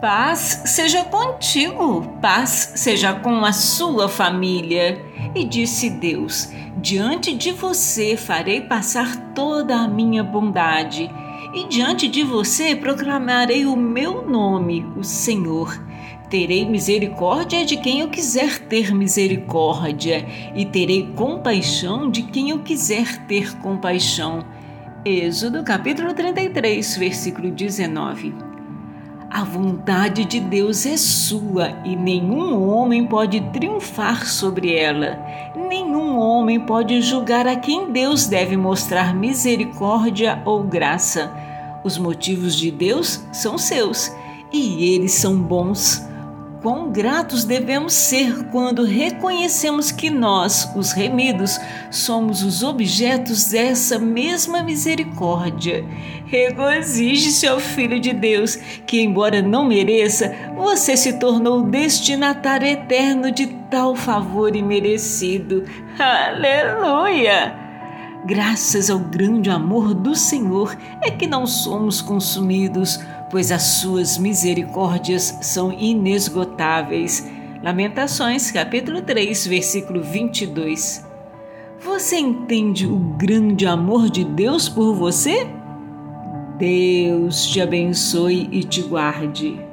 Paz seja contigo, paz seja com a sua família. E disse Deus: Diante de você farei passar toda a minha bondade, e diante de você proclamarei o meu nome, o Senhor. Terei misericórdia de quem eu quiser ter misericórdia, e terei compaixão de quem eu quiser ter compaixão. Êxodo capítulo 33, versículo 19. A vontade de Deus é sua e nenhum homem pode triunfar sobre ela. Nenhum homem pode julgar a quem Deus deve mostrar misericórdia ou graça. Os motivos de Deus são seus e eles são bons. Quão gratos devemos ser quando reconhecemos que nós, os remidos, somos os objetos dessa mesma misericórdia. Regozije-se ao Filho de Deus, que, embora não mereça, você se tornou destinatário eterno de tal favor imerecido. Aleluia! Graças ao grande amor do Senhor é que não somos consumidos pois as suas misericórdias são inesgotáveis. Lamentações, capítulo 3, versículo 22. Você entende o grande amor de Deus por você? Deus te abençoe e te guarde.